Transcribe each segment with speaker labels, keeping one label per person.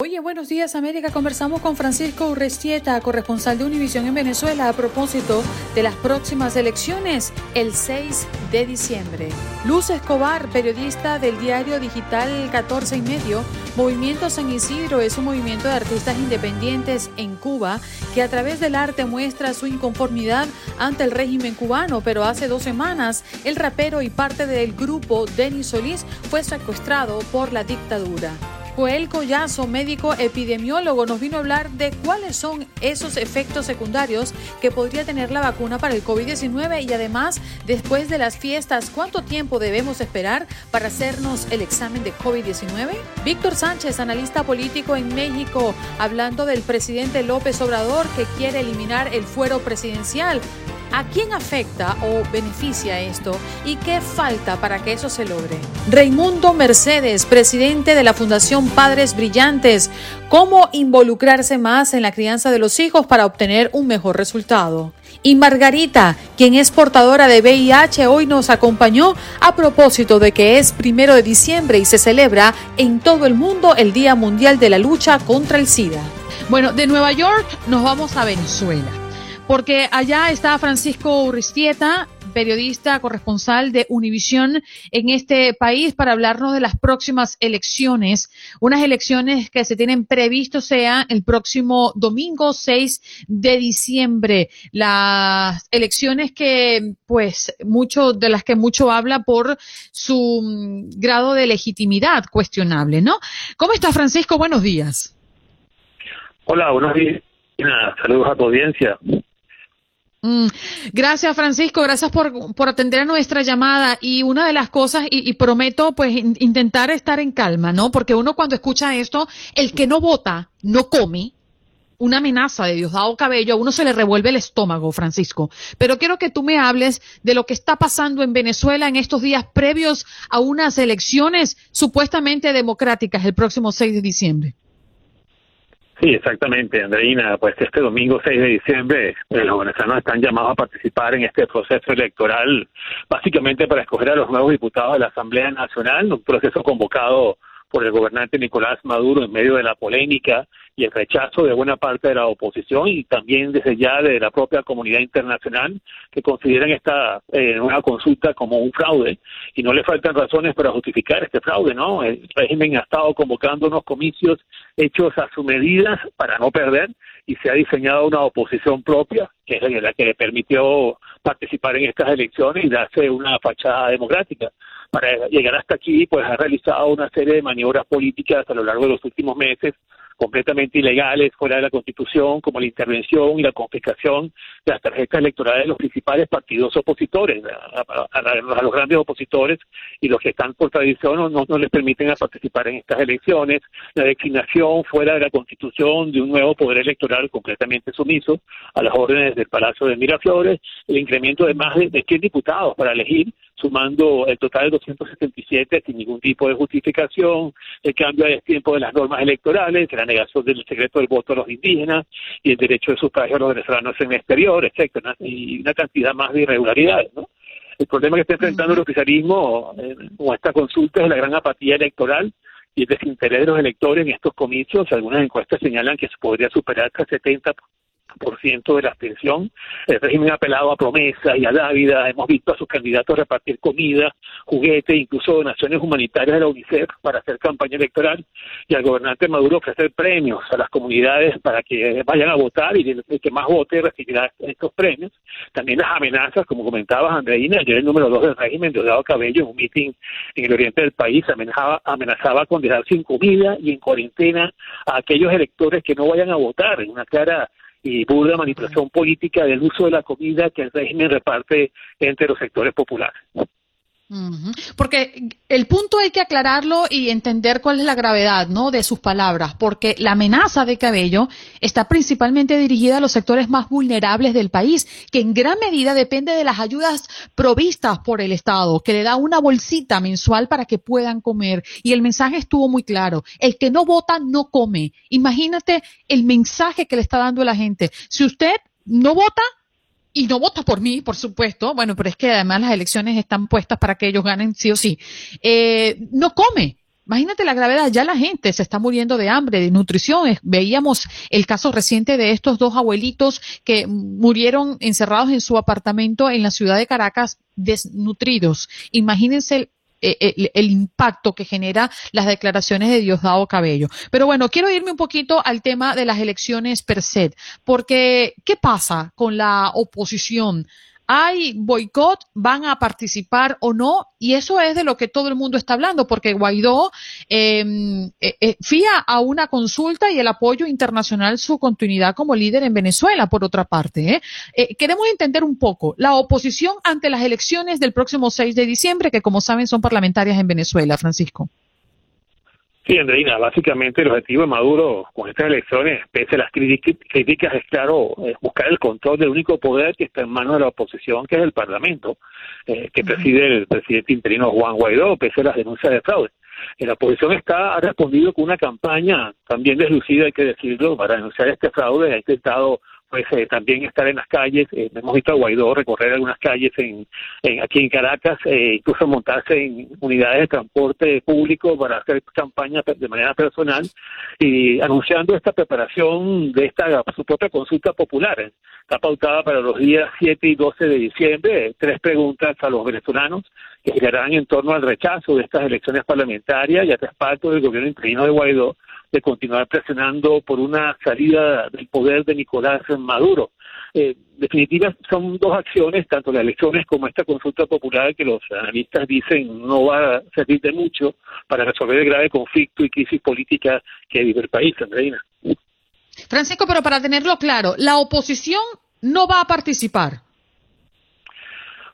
Speaker 1: Oye, buenos días América. Conversamos con Francisco Urrestieta, corresponsal de Univisión en Venezuela, a propósito de las próximas elecciones el 6 de diciembre. Luz Escobar, periodista del diario digital 14 y medio, Movimiento San Isidro es un movimiento de artistas independientes en Cuba que a través del arte muestra su inconformidad ante el régimen cubano, pero hace dos semanas el rapero y parte del grupo Denis Solís fue secuestrado por la dictadura. Joel Collazo, médico epidemiólogo, nos vino a hablar de cuáles son esos efectos secundarios que podría tener la vacuna para el COVID-19 y además, después de las fiestas, ¿cuánto tiempo debemos esperar para hacernos el examen de COVID-19? Víctor Sánchez, analista político en México, hablando del presidente López Obrador que quiere eliminar el fuero presidencial. ¿A quién afecta o beneficia esto y qué falta para que eso se logre? Raimundo Mercedes, presidente de la Fundación Padres Brillantes, ¿cómo involucrarse más en la crianza de los hijos para obtener un mejor resultado? Y Margarita, quien es portadora de VIH, hoy nos acompañó a propósito de que es primero de diciembre y se celebra en todo el mundo el Día Mundial de la Lucha contra el SIDA. Bueno, de Nueva York nos vamos a Venezuela porque allá está Francisco Urristieta, periodista corresponsal de Univisión en este país para hablarnos de las próximas elecciones, unas elecciones que se tienen previsto sea el próximo domingo 6 de diciembre, las elecciones que pues mucho de las que mucho habla por su mm, grado de legitimidad cuestionable, ¿no? ¿Cómo está Francisco? Buenos días.
Speaker 2: Hola, buenos días. Saludos a tu audiencia.
Speaker 1: Mm, gracias, Francisco. Gracias por, por, atender a nuestra llamada. Y una de las cosas, y, prometo, pues, intentar estar en calma, ¿no? Porque uno cuando escucha esto, el que no vota, no come. Una amenaza de Diosdado Cabello, a uno se le revuelve el estómago, Francisco. Pero quiero que tú me hables de lo que está pasando en Venezuela en estos días previos a unas elecciones supuestamente democráticas el próximo 6 de diciembre.
Speaker 2: Sí, exactamente, Andreina. Pues este domingo 6 de diciembre eh, los venezolanos están llamados a participar en este proceso electoral, básicamente para escoger a los nuevos diputados de la Asamblea Nacional, un proceso convocado por el gobernante Nicolás Maduro en medio de la polémica y el rechazo de buena parte de la oposición y también desde ya de la propia comunidad internacional que consideran esta eh, nueva consulta como un fraude y no le faltan razones para justificar este fraude, ¿no? El régimen ha estado convocando unos comicios hechos a su medida para no perder y se ha diseñado una oposición propia que es la que le permitió participar en estas elecciones y darse una fachada democrática para llegar hasta aquí, pues ha realizado una serie de maniobras políticas a lo largo de los últimos meses completamente ilegales fuera de la Constitución, como la intervención y la confiscación de las tarjetas electorales de los principales partidos opositores, a, los grandes opositores y los que están por tradición no, no les permiten participar en estas elecciones, la designación fuera de la Constitución de un nuevo poder electoral completamente sumiso a las órdenes del Palacio de Miraflores, el incremento de más de, de 100 diputados para elegir sumando el total de 277 sin ningún tipo de justificación, el cambio de tiempo de las normas electorales, la negación del secreto del voto a los indígenas y el derecho de sufragio a los venezolanos en el exterior, etcétera, y una cantidad más de irregularidades, ¿no? El problema que está enfrentando el oficialismo eh, con esta consulta es la gran apatía electoral y el desinterés de los electores en estos comicios. Algunas encuestas señalan que se podría superar hasta 70 2% de la abstención. El régimen ha apelado a promesas y a dávida. Hemos visto a sus candidatos repartir comida, juguetes, incluso donaciones humanitarias de la UNICEF para hacer campaña electoral y al gobernante Maduro ofrecer premios a las comunidades para que vayan a votar y el, que más vote recibirá estos premios. También las amenazas, como comentabas, Andreina, ayer el número dos del régimen, Diosdado Cabello, en un meeting en el oriente del país, amenazaba, amenazaba con dejar sin comida y en cuarentena a aquellos electores que no vayan a votar en una clara y burda manipulación política del uso de la comida que el régimen reparte entre los sectores populares.
Speaker 1: Porque el punto hay que aclararlo y entender cuál es la gravedad, ¿no? De sus palabras, porque la amenaza de Cabello está principalmente dirigida a los sectores más vulnerables del país, que en gran medida depende de las ayudas provistas por el Estado, que le da una bolsita mensual para que puedan comer. Y el mensaje estuvo muy claro: el que no vota no come. Imagínate el mensaje que le está dando la gente. Si usted no vota, y no vota por mí, por supuesto, bueno, pero es que además las elecciones están puestas para que ellos ganen sí o sí, eh, no come. Imagínate la gravedad, ya la gente se está muriendo de hambre, de nutrición. Veíamos el caso reciente de estos dos abuelitos que murieron encerrados en su apartamento en la ciudad de Caracas desnutridos. Imagínense eh, el, impacto que genera las declaraciones de Diosdado Cabello. Pero bueno, quiero irme un poquito al tema de las elecciones per se, porque ¿qué pasa con la oposición? Hay boicot, van a participar o no, y eso es de lo que todo el mundo está hablando, porque Guaidó em, eh, eh, fía a una consulta y el apoyo internacional su continuidad como líder en Venezuela, por otra parte. ¿eh? ¿eh? queremos entender un poco la oposición ante las elecciones del próximo 6 de diciembre, que como saben son parlamentarias en Venezuela, Francisco.
Speaker 2: Sí, Andreina, básicamente el objetivo de Maduro con estas elecciones, pese a las críticas, es claro, es buscar el control del único poder que está en manos de la oposición, que es el Parlamento, eh, que preside el presidente interino Juan Guaidó, pese a las denuncias de fraude. La oposición está, ha respondido con una campaña también deslucida, hay que decirlo, para denunciar este fraude, ha intentado pues eh, también estar en las calles. Eh, hemos visto a Guaidó recorrer algunas calles en, aquí en Caracas, eh, incluso montarse en unidades de transporte público para hacer campaña de manera personal y anunciando esta preparación de esta su propia consulta popular. Está pautada para los días 7 y 12 de diciembre. Tres preguntas a los venezolanos que girarán en torno al rechazo de estas elecciones parlamentarias y al respaldo del gobierno interino de Guaidó de continuar presionando por una salida del poder de Nicolás Maduro. Eh, definitivas son dos acciones, tanto las elecciones como esta consulta popular que los analistas dicen no va a servir de mucho para resolver el grave conflicto y crisis política que vive el país, Andreina.
Speaker 1: Francisco, pero para tenerlo claro, la oposición no va a participar.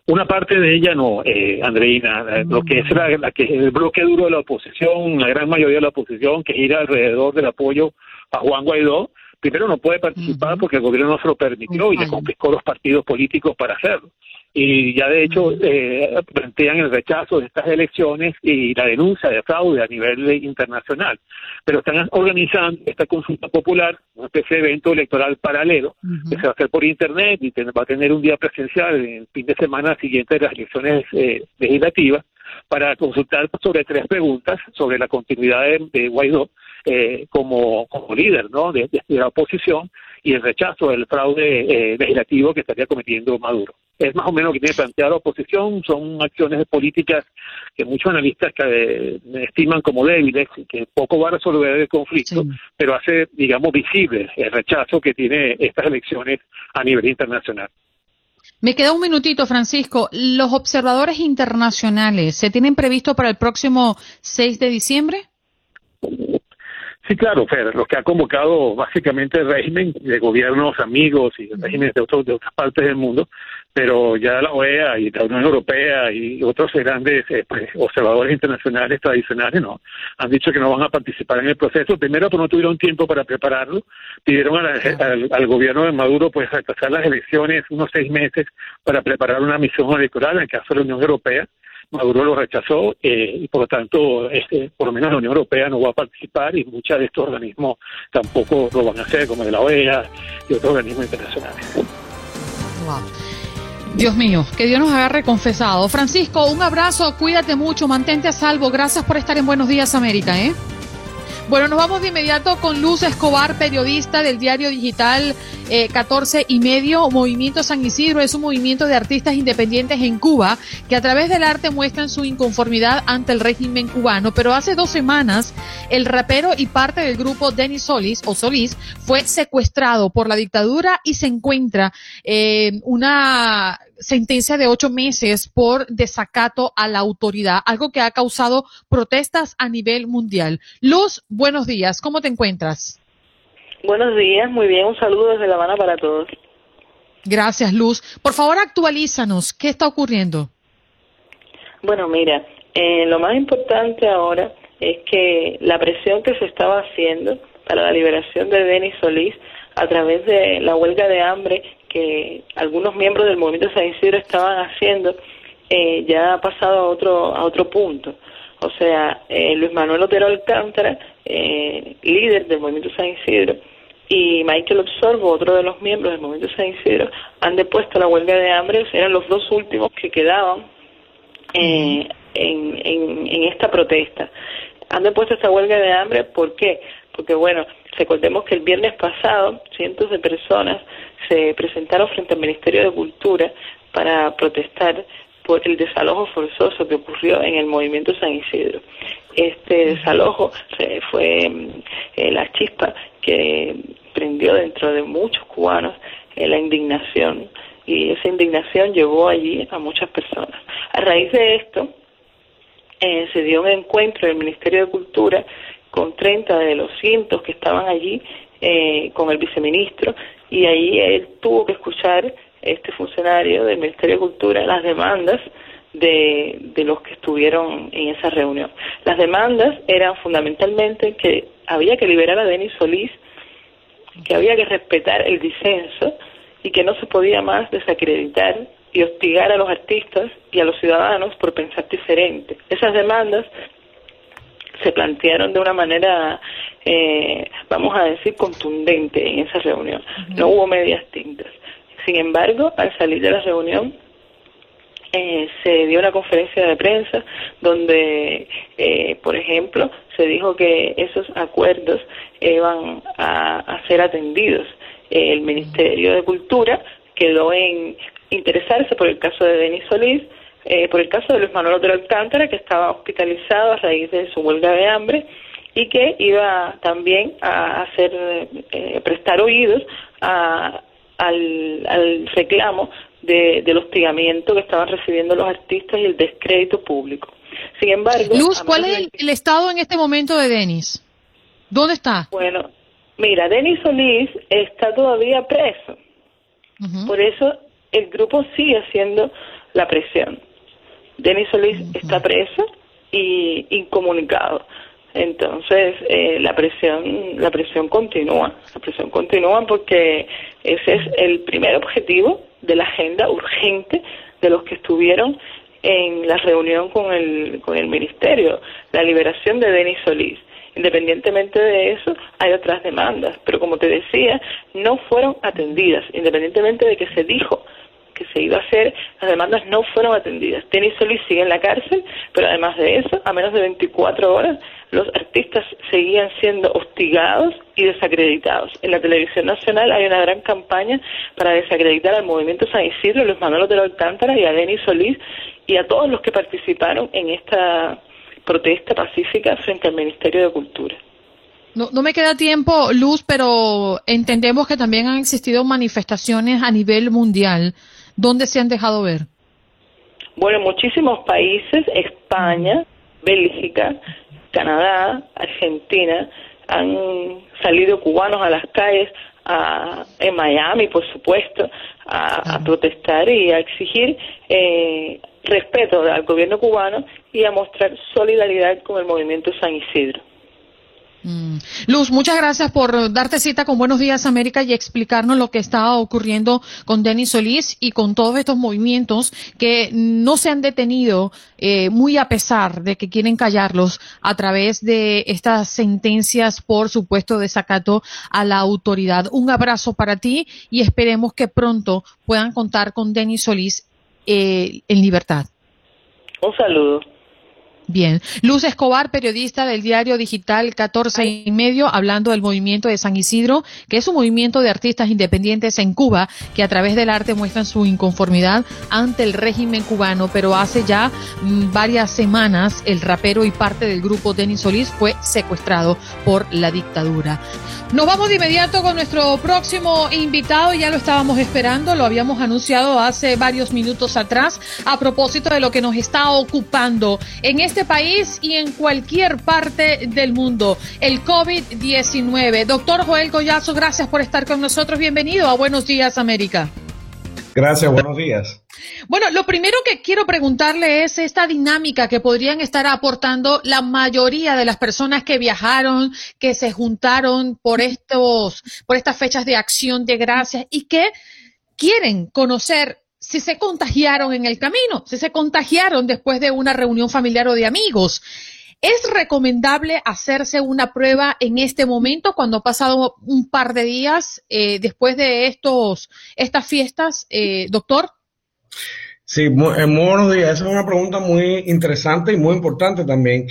Speaker 2: Una parte de ella no, eh, Andreina, eh, lo que es la, que el bloque duro de la oposición, la gran mayoría de la oposición que gira alrededor del apoyo a Juan Guaidó, primero no puede participar porque el gobierno no se lo permitió y le confiscó los partidos políticos para hacerlo y ya de hecho eh, plantean el rechazo de estas elecciones y la denuncia de fraude a nivel internacional. Pero están organizando esta consulta popular, una especie de evento electoral paralelo, que se va a hacer por internet y va a tener un día presencial en el fin de semana siguiente de las elecciones eh, legislativas, para consultar sobre tres preguntas sobre la continuidad de, Guaidó eh, como, como líder ¿no? de, la oposición y el rechazo del fraude eh, legislativo que estaría cometiendo Maduro. Es más o menos lo que tiene planteado la oposición, son acciones políticas que muchos analistas que, estiman como débiles y que poco va a resolver el conflicto, pero hace, digamos, visible el rechazo que tiene estas elecciones a nivel internacional.
Speaker 1: Me queda un minutito, Francisco. ¿Los observadores internacionales se tienen previsto para el próximo 6 de diciembre?
Speaker 2: Sí, claro, Fer, lo que ha convocado básicamente el régimen de gobiernos amigos y regímenes de, otros, de otras partes del mundo, pero ya la OEA y la Unión Europea y otros grandes eh, pues, observadores internacionales tradicionales no han dicho que no van a participar en el proceso. Primero, porque no tuvieron tiempo para prepararlo, pidieron al, gobierno de Maduro pues retrasar las elecciones unos seis meses para preparar una misión electoral, en el caso de la Unión Europea Maduro lo rechazó eh, y por lo tanto, este, por lo menos la Unión Europea no va a participar y muchos de estos organismos tampoco lo van a hacer, como de la OEA y otros organismos internacionales.
Speaker 1: Dios mío, que Dios nos agarre confesado. Francisco, un abrazo, cuídate mucho, mantente a salvo. Gracias por estar en Buenos Días América, ¿eh? Bueno, nos vamos de inmediato con Luz Escobar, periodista del diario digital 14 eh, y medio. Movimiento San Isidro es un movimiento de artistas independientes en Cuba que a través del arte muestran su inconformidad ante el régimen cubano. Pero hace dos semanas el rapero y parte del grupo Denis Solís o Solís fue secuestrado por la dictadura y se encuentra eh, una sentencia de ocho meses por desacato a la autoridad, algo que ha causado protestas a nivel mundial. Luz, buenos días, ¿cómo te encuentras?
Speaker 3: Buenos días, muy bien, un saludo desde La Habana para todos.
Speaker 1: Gracias, Luz. Por favor, actualízanos, ¿qué está ocurriendo?
Speaker 3: Bueno, mira, eh, lo más importante ahora es que la presión que se estaba haciendo para la liberación de Denis Solís a través de la huelga de hambre que algunos miembros del movimiento San Isidro estaban haciendo eh, ya ha pasado a otro a otro punto. O sea, eh, Luis Manuel Otero Alcántara, eh, líder del movimiento San Isidro, y Michael Obsorbo, otro de los miembros del movimiento San Isidro, han depuesto la huelga de hambre, eran los dos últimos que quedaban en, en, en esta protesta. Han depuesto esta huelga de hambre, ¿por qué? Porque, bueno, recordemos que el viernes pasado cientos de personas se presentaron frente al Ministerio de Cultura para protestar por el desalojo forzoso que ocurrió en el movimiento San Isidro. Este desalojo fue eh, la chispa que prendió dentro de muchos cubanos eh, la indignación y esa indignación llevó allí a muchas personas. A raíz de esto eh, se dio un encuentro del Ministerio de Cultura con 30 de los cientos que estaban allí con el viceministro y ahí él tuvo que escuchar, este funcionario del Ministerio de Cultura, las demandas de, de los que estuvieron en esa reunión. Las demandas eran fundamentalmente que había que liberar a Denis Solís, que había que respetar el disenso y que no se podía más desacreditar y hostigar a los artistas y a los ciudadanos por pensar diferente. Esas demandas se plantearon de una manera, eh, vamos a decir, contundente en esa reunión. No hubo medias tintas. Sin embargo, al salir de la reunión, eh, se dio una conferencia de prensa donde, eh, por ejemplo, se dijo que esos acuerdos iban a, a ser atendidos. el Ministerio de Cultura quedó en interesarse por el caso de Denis Solís, eh, por el caso de Luis Manuel Otero Alcántara, que estaba hospitalizado a raíz de su huelga de hambre y que iba también a hacer eh, prestar oídos al, reclamo del hostigamiento que estaban recibiendo los artistas y el descrédito público. Sin embargo,
Speaker 1: Luz, ¿cuál es el, estado en este momento de Denis? ¿Dónde está?
Speaker 3: Bueno, mira, Denis Solís está todavía preso. Por eso el grupo sigue haciendo la presión. Denis Solís está preso y incomunicado. Entonces, eh, la presión la presión continúa, la presión continúa porque ese es el primer objetivo de la agenda urgente de los que estuvieron en la reunión con el, con el ministerio, la liberación de Denis Solís. Independientemente de eso, hay otras demandas, pero como te decía, no fueron atendidas, independientemente de que se dijo que se iba a hacer, las demandas no fueron atendidas. Denis Solís sigue en la cárcel, pero además de eso, a menos de 24 horas, los artistas seguían siendo hostigados y desacreditados. En la televisión nacional hay una gran campaña para desacreditar al movimiento San Isidro, los Manuel de Alcántara y a Denis Solís y a todos los que participaron en esta protesta pacífica frente al Ministerio de Cultura.
Speaker 1: No, no me queda tiempo, Luz, pero entendemos que también han existido manifestaciones a nivel mundial ¿Dónde se han dejado ver?
Speaker 3: Bueno, muchísimos países, España, Bélgica, Canadá, Argentina, han salido cubanos a las calles, a, en Miami, por supuesto, a, protestar y a exigir eh, respeto al gobierno cubano y a mostrar solidaridad con el movimiento San Isidro.
Speaker 1: Mm. Luz, muchas gracias por darte cita con Buenos Días América y explicarnos lo que está ocurriendo con Denis Solís y con todos estos movimientos que no se han detenido, eh, muy a pesar de que quieren callarlos a través de estas sentencias por supuesto desacato a la autoridad. Un abrazo para ti y esperemos que pronto puedan contar con Denis Solís eh, en libertad.
Speaker 3: Un saludo.
Speaker 1: Bien. Luz Escobar, periodista del diario digital 14 y medio, hablando del movimiento de San Isidro, que es un movimiento de artistas independientes en Cuba que a través del arte muestran su inconformidad ante el régimen cubano, pero hace ya mm, varias semanas el rapero y parte del grupo Denis Solís fue secuestrado por la dictadura. Nos vamos de inmediato con nuestro próximo invitado, ya lo estábamos esperando, lo habíamos anunciado hace varios minutos atrás a propósito de lo que nos está ocupando en este este país y en cualquier parte del mundo, el COVID-19. Doctor Joel Collazo, gracias por estar con nosotros. Bienvenido a Buenos Días, América.
Speaker 4: Gracias, buenos días.
Speaker 1: Bueno, lo primero que quiero preguntarle es esta dinámica que podrían estar aportando la mayoría de las personas que viajaron, que se juntaron por estos, por estas fechas de acción de gracias y que quieren conocer si se contagiaron en el camino, si se contagiaron después de una reunión familiar o de amigos. ¿Es recomendable hacerse una prueba en este momento cuando ha pasado un par de días eh, después de estos, estas fiestas, eh, doctor?
Speaker 4: Sí, muy, eh, buenos días. Esa es una pregunta muy interesante y muy importante también.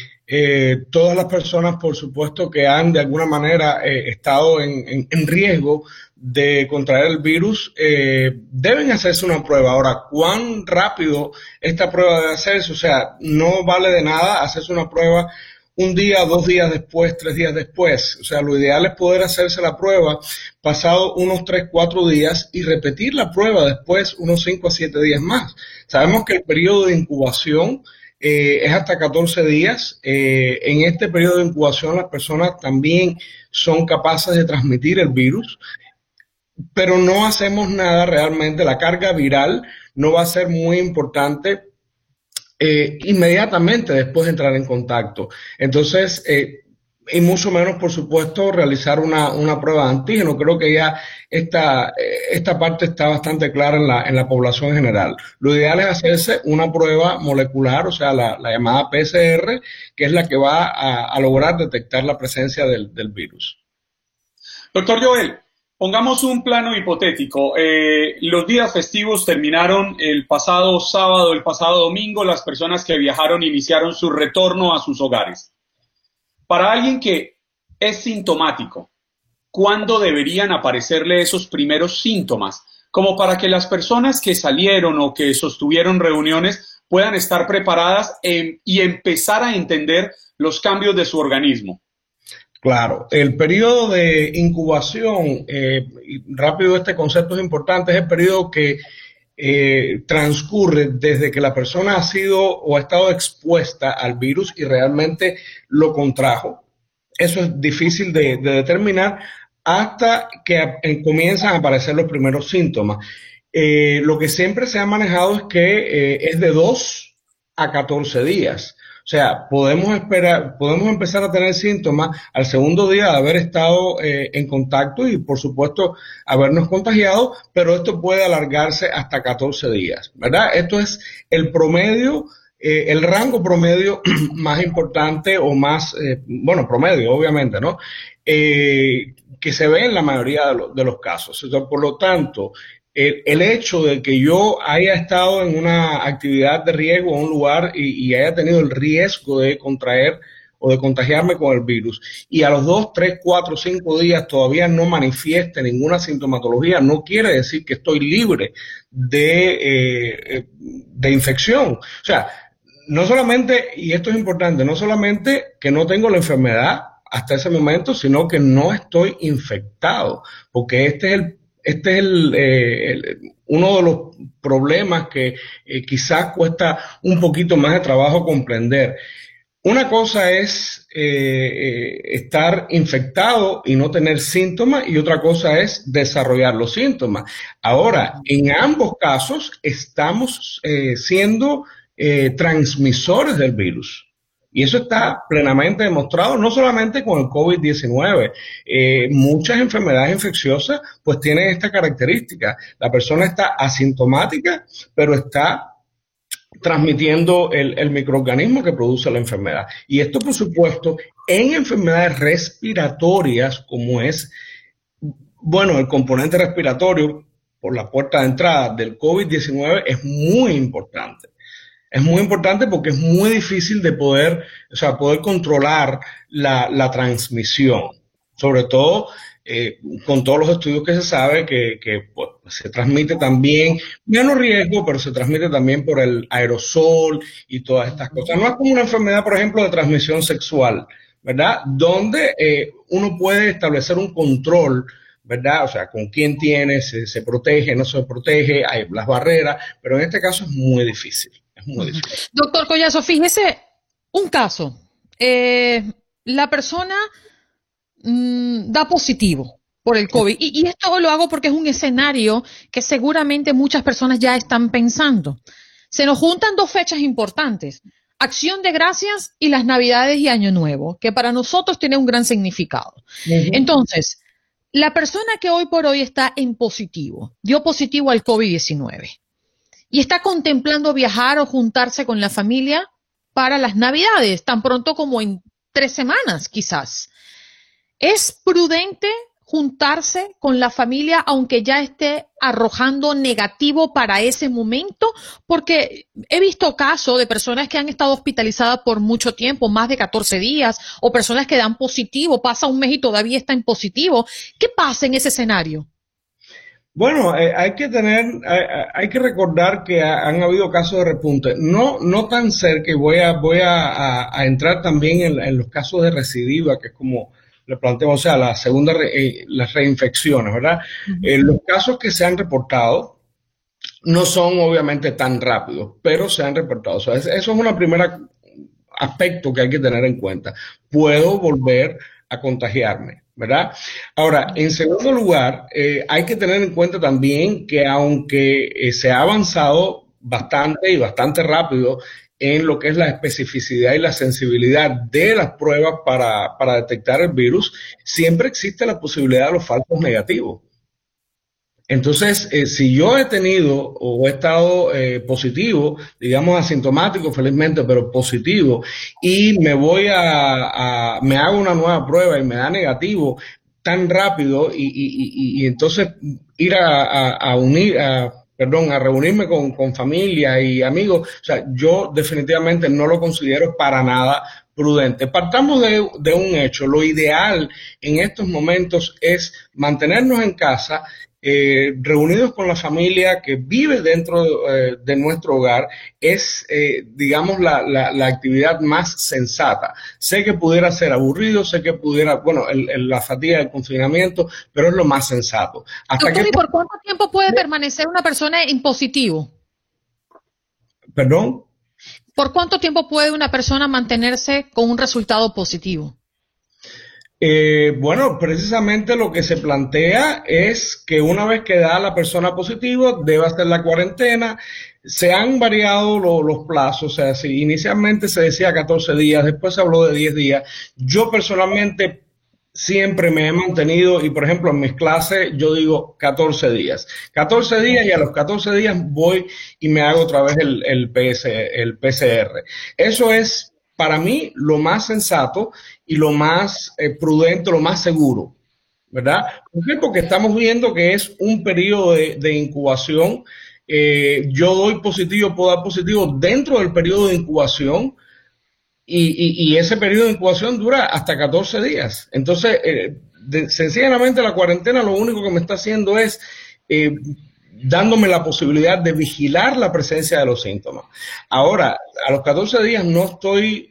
Speaker 4: todas las personas, por supuesto, que han de alguna manera estado en, en, riesgo de contraer el virus eh, deben hacerse una prueba. Ahora, ¿cuán rápido esta prueba debe hacerse? O sea, no vale de nada hacerse una prueba un día, dos días después, tres días después. O sea, lo ideal es poder hacerse la prueba pasado unos tres, cuatro días y repetir la prueba después unos cinco a siete días más. Sabemos que el periodo de incubación eh, es hasta 14 días. Eh, en este periodo de incubación las personas también son capaces de transmitir el virus pero no hacemos nada realmente. La carga viral no va a ser muy importante eh, inmediatamente después de entrar en contacto. Entonces, eh, y mucho menos, por supuesto, realizar una, una prueba de antígeno. Creo que ya esta, eh, esta parte está bastante clara en la, en la población general. Lo ideal es hacerse una prueba molecular, o sea, la, llamada PCR, que es la que va a, lograr detectar la presencia del, del virus.
Speaker 5: Doctor Joel, Pongamos un plano hipotético. Eh, los días festivos terminaron el pasado sábado, el pasado domingo. Las personas que viajaron iniciaron su retorno a sus hogares. Para alguien que es sintomático, ¿cuándo deberían aparecerle esos primeros síntomas? Como para que las personas que salieron o que sostuvieron reuniones puedan estar preparadas y empezar a entender los cambios de su organismo.
Speaker 4: Claro, el periodo de incubación, eh, rápido este concepto es importante, es el periodo que eh, transcurre desde que la persona ha sido o ha estado expuesta al virus y realmente lo contrajo. Eso es difícil de, determinar hasta que comienzan a aparecer los primeros síntomas. Eh, lo que siempre se ha manejado es que es de 2 a 14 días. O sea, podemos esperar, podemos empezar a tener síntomas al segundo día de haber estado eh, en contacto y, por supuesto, habernos contagiado, pero esto puede alargarse hasta 14 días, ¿verdad? Esto es el promedio, eh, el rango promedio más importante o más, eh, bueno, promedio, obviamente, ¿no? que se ve en la mayoría de, de los casos. por lo tanto, el, hecho de que yo haya estado en una actividad de riesgo en un lugar y, haya tenido el riesgo de contraer o de contagiarme con el virus y a los dos, tres, cuatro, cinco días todavía no manifieste ninguna sintomatología, no quiere decir que estoy libre de, eh, de infección. O sea, no solamente, y esto es importante, no solamente que no tengo la enfermedad hasta ese momento, sino que no estoy infectado, porque este es el este es eh, uno de los problemas que eh, quizás cuesta un poquito más de trabajo comprender. Una cosa es eh, estar infectado y no tener síntomas y otra cosa es desarrollar los síntomas. Ahora, en ambos casos estamos siendo transmisores del virus. Y eso está plenamente demostrado, no solamente con el COVID-19. Eh, muchas enfermedades infecciosas pues tienen esta característica. La persona está asintomática, pero está transmitiendo el, el, microorganismo que produce la enfermedad. Y esto, por supuesto, en enfermedades respiratorias, como es, bueno, el componente respiratorio por la puerta de entrada del COVID-19 es muy importante. Es muy importante porque es muy difícil de poder, o sea, poder controlar la, la transmisión. Sobre todo eh, con todos los estudios que se sabe que, que pues, se transmite también, menos riesgo, pero se transmite también por el aerosol y todas estas cosas. No es como una enfermedad, por ejemplo, de transmisión sexual, ¿verdad? Donde eh, uno puede establecer un control, ¿verdad? O sea, con quién tiene, se, se protege, no se protege, hay las barreras, pero en este caso es muy difícil. Es muy difícil.
Speaker 1: Doctor Collazo, fíjese, un caso. Eh, la persona mm, da positivo por el COVID. Y, y, esto lo hago porque es un escenario que seguramente muchas personas ya están pensando. Se nos juntan dos fechas importantes. Acción de Gracias y las Navidades y Año Nuevo, que para nosotros tiene un gran significado. Uh -huh. Entonces, la persona que hoy por hoy está en positivo, dio positivo al COVID-19 y está contemplando viajar o juntarse con la familia para las Navidades, tan pronto como en tres semanas quizás. ¿Es prudente juntarse con la familia aunque ya esté arrojando negativo para ese momento? Porque he visto casos de personas que han estado hospitalizadas por mucho tiempo, más de 14 días, o personas que dan positivo, pasa un mes y todavía está en positivo. ¿Qué pasa en ese escenario?
Speaker 4: Bueno, eh, hay que tener, hay, hay, que recordar que han habido casos de repunte. No, no tan cerca, y voy a, voy a, a, a entrar también en, en, los casos de recidiva, que es como le planteamos, o sea, la segunda, re, eh, las reinfecciones, ¿verdad? Uh -huh. eh, los casos que se han reportado no son obviamente tan rápidos, pero se han reportado. O sea, eso es una primera aspecto que hay que tener en cuenta. Puedo volver a contagiarme. ¿Verdad? Ahora, en segundo lugar, eh, hay que tener en cuenta también que aunque eh, se ha avanzado bastante y bastante rápido en lo que es la especificidad y la sensibilidad de las pruebas para, para detectar el virus, siempre existe la posibilidad de los falsos negativos. Entonces, eh, si yo he tenido o he estado eh, positivo, digamos asintomático felizmente, pero positivo, y me voy a, me hago una nueva prueba y me da negativo tan rápido y, y, y, y entonces ir a, a unir, a, perdón, a reunirme con, con familia y amigos, o sea, yo definitivamente no lo considero para nada prudente. Partamos de, de, un hecho. Lo ideal en estos momentos es mantenernos en casa eh, reunidos con la familia que vive dentro eh, de nuestro hogar es, eh, digamos, la, la, la, actividad más sensata. Sé que pudiera ser aburrido, sé que pudiera, bueno, el, el, la fatiga del confinamiento, pero es lo más sensato.
Speaker 1: Hasta Doctor, que... ¿y por cuánto tiempo puede permanecer una persona en positivo?
Speaker 4: ¿Perdón?
Speaker 1: ¿Por cuánto tiempo puede una persona mantenerse con un resultado positivo?
Speaker 4: Eh, bueno, precisamente lo que se plantea es que una vez que da la persona positivo, debe hacer la cuarentena. Se han variado lo, los plazos, o sea, si inicialmente se decía 14 días, después se habló de 10 días. Yo personalmente siempre me he mantenido y por ejemplo en mis clases yo digo 14 días. 14 días y a los 14 días voy y me hago otra vez el, el, PS, el PCR. Eso es para mí lo más sensato y lo más eh, prudente, lo más seguro, ¿verdad? ¿Por qué? Porque estamos viendo que es un periodo de, incubación. Eh, yo doy positivo, puedo dar positivo dentro del periodo de incubación y ese periodo de incubación dura hasta 14 días. Entonces, eh, de, sencillamente la cuarentena lo único que me está haciendo es eh, dándome la posibilidad de vigilar la presencia de los síntomas. Ahora, a los 14 días no estoy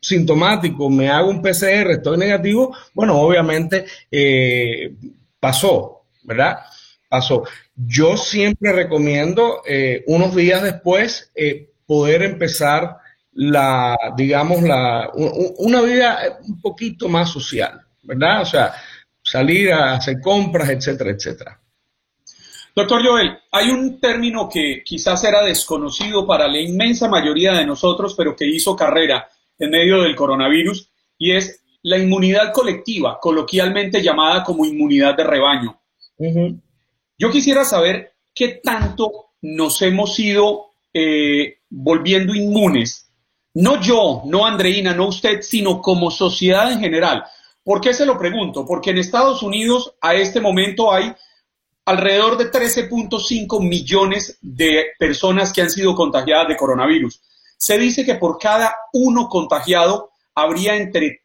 Speaker 4: sintomático, me hago un PCR, estoy negativo, bueno, obviamente eh, pasó, ¿verdad? Pasó. Yo siempre recomiendo eh, unos días después eh, poder empezar la, digamos, la, una vida un poquito más social, ¿verdad? O sea, salir a hacer compras, etcétera, etcétera.
Speaker 5: Doctor Joel, hay un término que quizás era desconocido para la inmensa mayoría de nosotros, pero que hizo carrera en medio del coronavirus, y es la inmunidad colectiva, coloquialmente llamada como inmunidad de rebaño. Uh -huh. Yo quisiera saber qué tanto nos hemos ido eh, volviendo inmunes. No yo, no Andreina, no usted, sino como sociedad en general. ¿Por qué se lo pregunto? Porque en Estados Unidos a este momento hay alrededor de 13.5 millones de personas que han sido contagiadas de coronavirus. Se dice que por cada uno contagiado habría entre,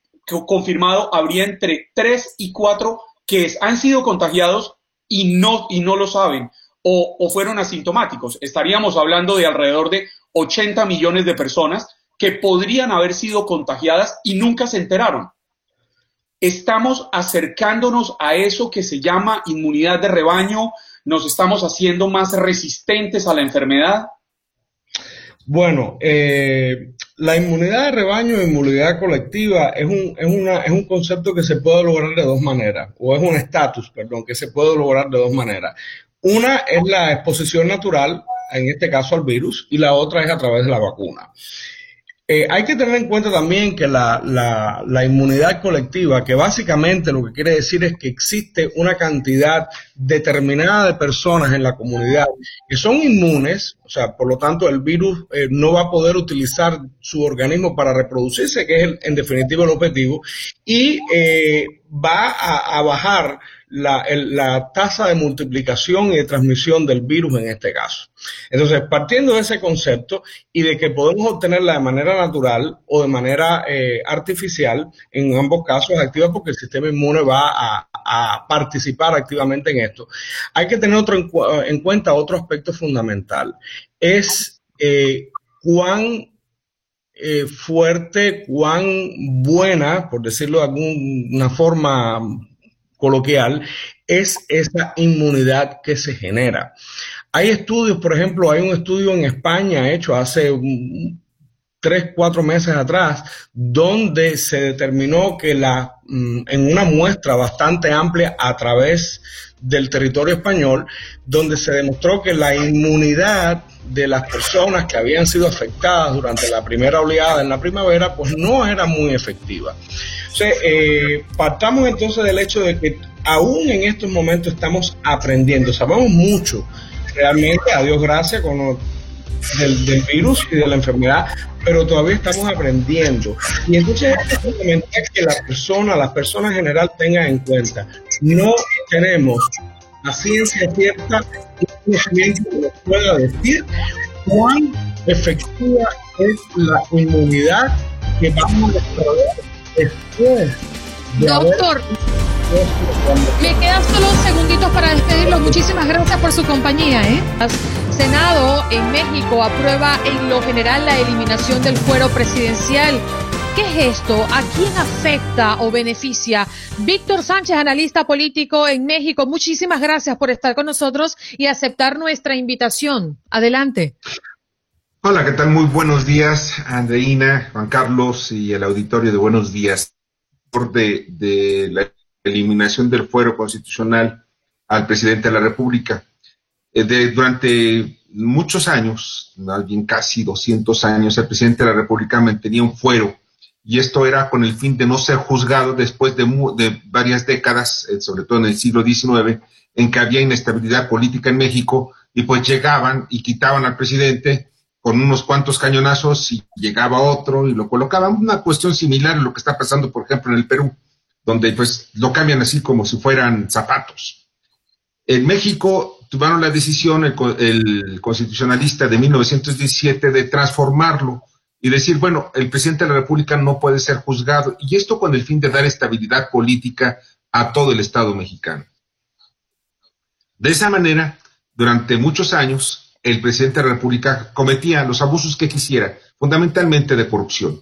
Speaker 5: confirmado, habría entre 3 y 4 que han sido contagiados y no, y no lo saben o, o fueron asintomáticos. Estaríamos hablando de alrededor de 80 millones de personas que podrían haber sido contagiadas y nunca se enteraron. Estamos acercándonos a eso que se llama inmunidad de rebaño, nos estamos haciendo más resistentes a la enfermedad.
Speaker 4: Bueno, eh, la inmunidad de rebaño inmunidad colectiva es un, es, una, es un concepto que se puede lograr de dos maneras, o es un estatus, perdón, que se puede lograr de dos maneras. Una es la exposición natural, en este caso al virus, y la otra es a través de la vacuna. Eh, hay que tener en cuenta también que la, la, inmunidad colectiva, que básicamente lo que quiere decir es que existe una cantidad determinada de personas en la comunidad que son inmunes, o sea, por lo tanto el virus eh, no va a poder utilizar su organismo para reproducirse, que es en definitiva el objetivo, y eh, va a bajar la, tasa de multiplicación y de transmisión del virus en este caso. Entonces, partiendo de ese concepto y de que podemos obtenerla de manera natural o de manera eh, artificial, en ambos casos activa porque el sistema inmune va a, a participar activamente en esto, hay que tener otro en, cuenta otro aspecto fundamental. Es eh, cuán eh, fuerte, cuán buena, por decirlo de alguna forma coloquial, es esa inmunidad que se genera. Hay estudios, por ejemplo, hay un estudio en España hecho hace tres, cuatro meses atrás, donde se determinó que la, mm, en una muestra bastante amplia a través del territorio español, donde se demostró que la inmunidad de las personas que habían sido afectadas durante la primera oleada en la primavera, pues no era muy efectiva. Entonces, eh, partamos entonces del hecho de que aún en estos momentos estamos aprendiendo, sabemos mucho realmente, a Dios gracias, con del, virus y de la enfermedad, pero todavía estamos aprendiendo. Y entonces es fundamental que la persona, la persona en general tenga en cuenta, no tenemos la ciencia cierta un conocimiento que nos pueda decir cuán efectiva es la inmunidad que vamos a desarrollar después
Speaker 1: Doctor, me quedan solo segunditos para despedirlo. Muchísimas gracias por su compañía. ¿eh? Senado en México aprueba en lo general la eliminación del fuero presidencial. ¿Qué es esto? ¿A quién afecta o beneficia? Víctor Sánchez, analista político en México, muchísimas gracias por estar con nosotros y aceptar nuestra invitación. Adelante.
Speaker 6: Hola, ¿qué tal? Muy buenos días, Andreina, Juan Carlos y el auditorio de Buenos Días de, de la eliminación del fuero constitucional al presidente de la República. Eh, de, durante muchos años, alguien casi 200 años, el presidente de la República mantenía un fuero y esto era con el fin de no ser juzgado después de, de varias décadas, eh, sobre todo en el siglo XIX, en que había inestabilidad política en México y pues llegaban y quitaban al presidente con unos cuantos cañonazos y llegaba otro y lo colocaban. Una cuestión similar a lo que está pasando, por ejemplo, en el Perú, donde pues lo cambian así como si fueran zapatos. En México tuvieron la decisión el, constitucionalista de 1917 de transformarlo y decir, bueno, el presidente de la República no puede ser juzgado, y esto con el fin de dar estabilidad política a todo el Estado mexicano. De esa manera, durante muchos años, el presidente de la República cometía los abusos que quisiera, fundamentalmente de corrupción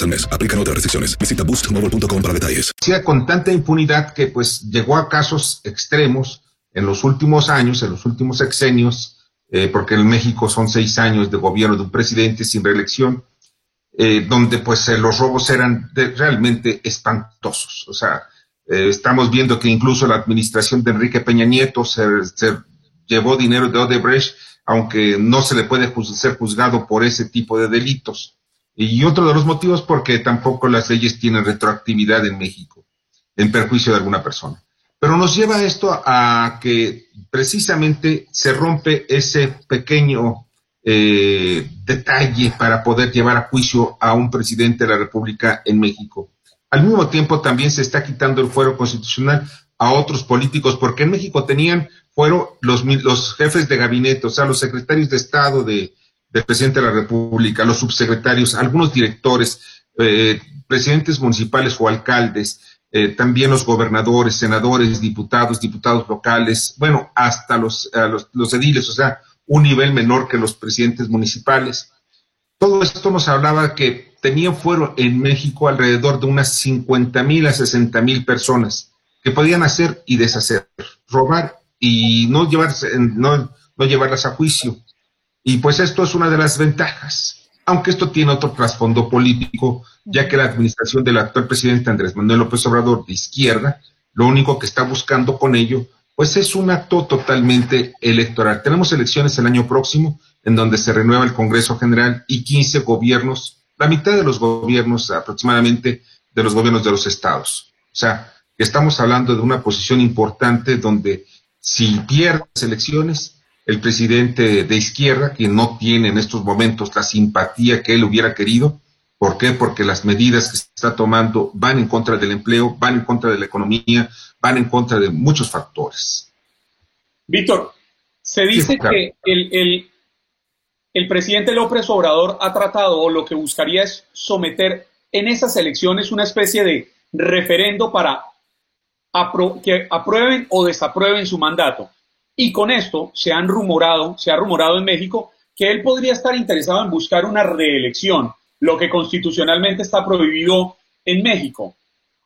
Speaker 7: al mes. Aplican otras restricciones. Visita boostmobile.com para detalles.
Speaker 6: Con tanta impunidad que pues llegó a casos extremos en los últimos años, en los últimos sexenios, eh, porque en México son seis años de gobierno de un presidente sin reelección, eh, donde pues eh, los robos eran realmente espantosos. O sea, estamos viendo que incluso la administración de Enrique Peña Nieto se, llevó dinero de Odebrecht, aunque no se le puede ser juzgado por ese tipo de delitos. Y otro de los motivos porque tampoco las leyes tienen retroactividad en México, en perjuicio de alguna persona. Pero nos lleva esto a que precisamente se rompe ese pequeño eh, detalle para poder llevar a juicio a un presidente de la República en México. Al mismo tiempo también se está quitando el fuero constitucional a otros políticos, porque en México tenían fuero los, los jefes de gabinete, o sea, los secretarios de Estado de, del presidente de la República, los subsecretarios, algunos directores, eh, presidentes municipales o alcaldes, eh, también los gobernadores, senadores, diputados, diputados locales, bueno, hasta los, los, ediles, o sea, un nivel menor que los presidentes municipales. Todo esto nos hablaba que tenían fuero en México alrededor de unas 50 mil a 60 mil personas que podían hacer y deshacer, robar y no, llevarse, no, no llevarlas a juicio. Y pues esto es una de las ventajas, aunque esto tiene otro trasfondo político, ya que la administración del actual presidente Andrés Manuel López Obrador de izquierda, lo único que está buscando con ello, pues es un acto totalmente electoral. Tenemos elecciones el año próximo, en donde se renueva el Congreso General y 15 gobiernos, la mitad de los gobiernos aproximadamente de los gobiernos de los estados. O sea, estamos hablando de una posición importante donde si pierde las elecciones, el presidente de izquierda, que no tiene en estos momentos la simpatía que él hubiera querido. ¿Por qué? Porque las medidas que se está tomando van en contra del empleo, van en contra de la economía, van en contra de muchos factores.
Speaker 5: Víctor, se dice que el, el, presidente López Obrador ha tratado o lo que buscaría es someter en esas elecciones una especie de referendo para que aprueben o desaprueben su mandato. Y con esto se han rumorado, se ha rumorado en México que él podría estar interesado en buscar una reelección, lo que constitucionalmente está prohibido en México.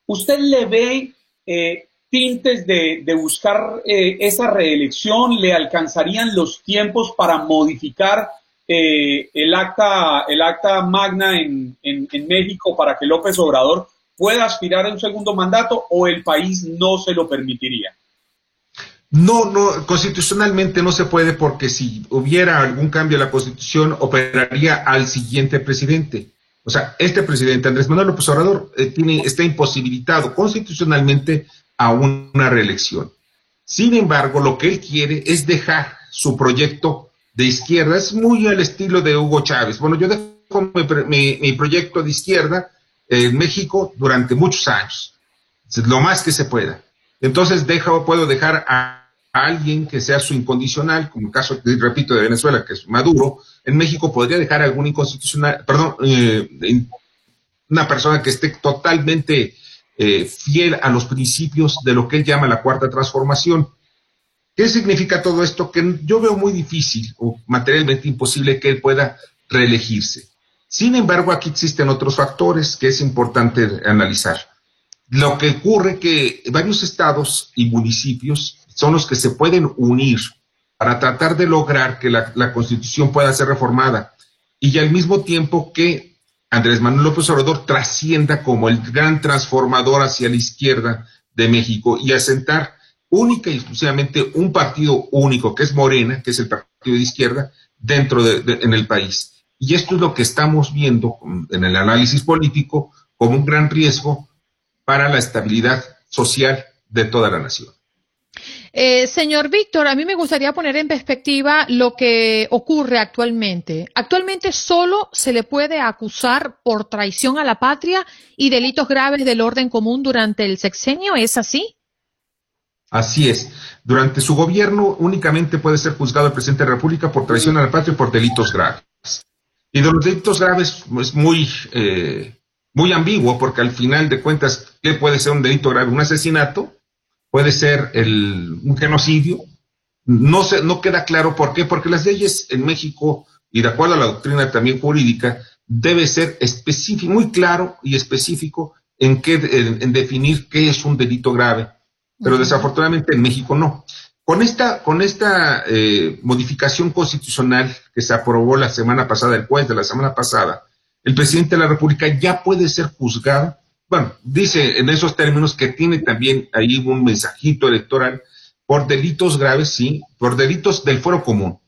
Speaker 5: ¿Usted le ve eh, tintes de, buscar eh, esa reelección? ¿Le alcanzarían los tiempos para modificar eh, el, acta, el acta magna en, en México para que López Obrador pueda aspirar a un segundo mandato o el país no se lo permitiría?
Speaker 6: No, no, constitucionalmente no se puede porque si hubiera algún cambio en la constitución operaría al siguiente presidente. O sea, este presidente, Andrés Manuel López Obrador, eh, tiene, está imposibilitado constitucionalmente a una reelección. Sin embargo, lo que él quiere es dejar su proyecto de izquierda. Es muy al estilo de Hugo Chávez. Bueno, yo dejo mi, mi proyecto de izquierda en México durante muchos años, lo más que se pueda. Entonces, deja, puedo dejar a alguien que sea su incondicional, como el caso, repito, de Venezuela, que es Maduro, en México podría dejar algún inconstitucional, perdón, eh, una persona que esté totalmente eh, fiel a los principios de lo que él llama la cuarta transformación. ¿Qué significa todo esto? Que yo veo muy difícil o materialmente imposible que él pueda reelegirse. Sin embargo, aquí existen otros factores que es importante analizar. Lo que ocurre que varios estados y municipios son los que se pueden unir para tratar de lograr que la, constitución pueda ser reformada y al mismo tiempo que Andrés Manuel López Obrador trascienda como el gran transformador hacia la izquierda de México y asentar única y exclusivamente un partido único, que es Morena, que es el partido de izquierda, dentro de, en el país. Y esto es lo que estamos viendo en el análisis político como un gran riesgo para la estabilidad social de toda la nación.
Speaker 1: Eh, señor Víctor, a mí me gustaría poner en perspectiva lo que ocurre actualmente. Actualmente solo se le puede acusar por traición a la patria y delitos graves del orden común durante el sexenio, ¿es así?
Speaker 6: Así es. Durante su gobierno únicamente puede ser juzgado el presidente de la República por traición a la patria y por delitos graves. Y de los delitos graves es muy, eh, muy ambiguo porque al final de cuentas, ¿qué puede ser un delito grave? Un asesinato puede ser el, un genocidio. No, se, no queda claro por qué, porque las leyes en México, y de acuerdo a la doctrina también jurídica, debe ser específico, muy claro y específico en, qué, en, definir qué es un delito grave. Pero desafortunadamente en México no. Con esta, con esta eh, modificación constitucional que se aprobó la semana pasada, el jueves de la semana pasada, el presidente de la República ya puede ser juzgado bueno, dice en esos términos que tiene también ahí un mensajito electoral por delitos graves, sí, por delitos del fuero común.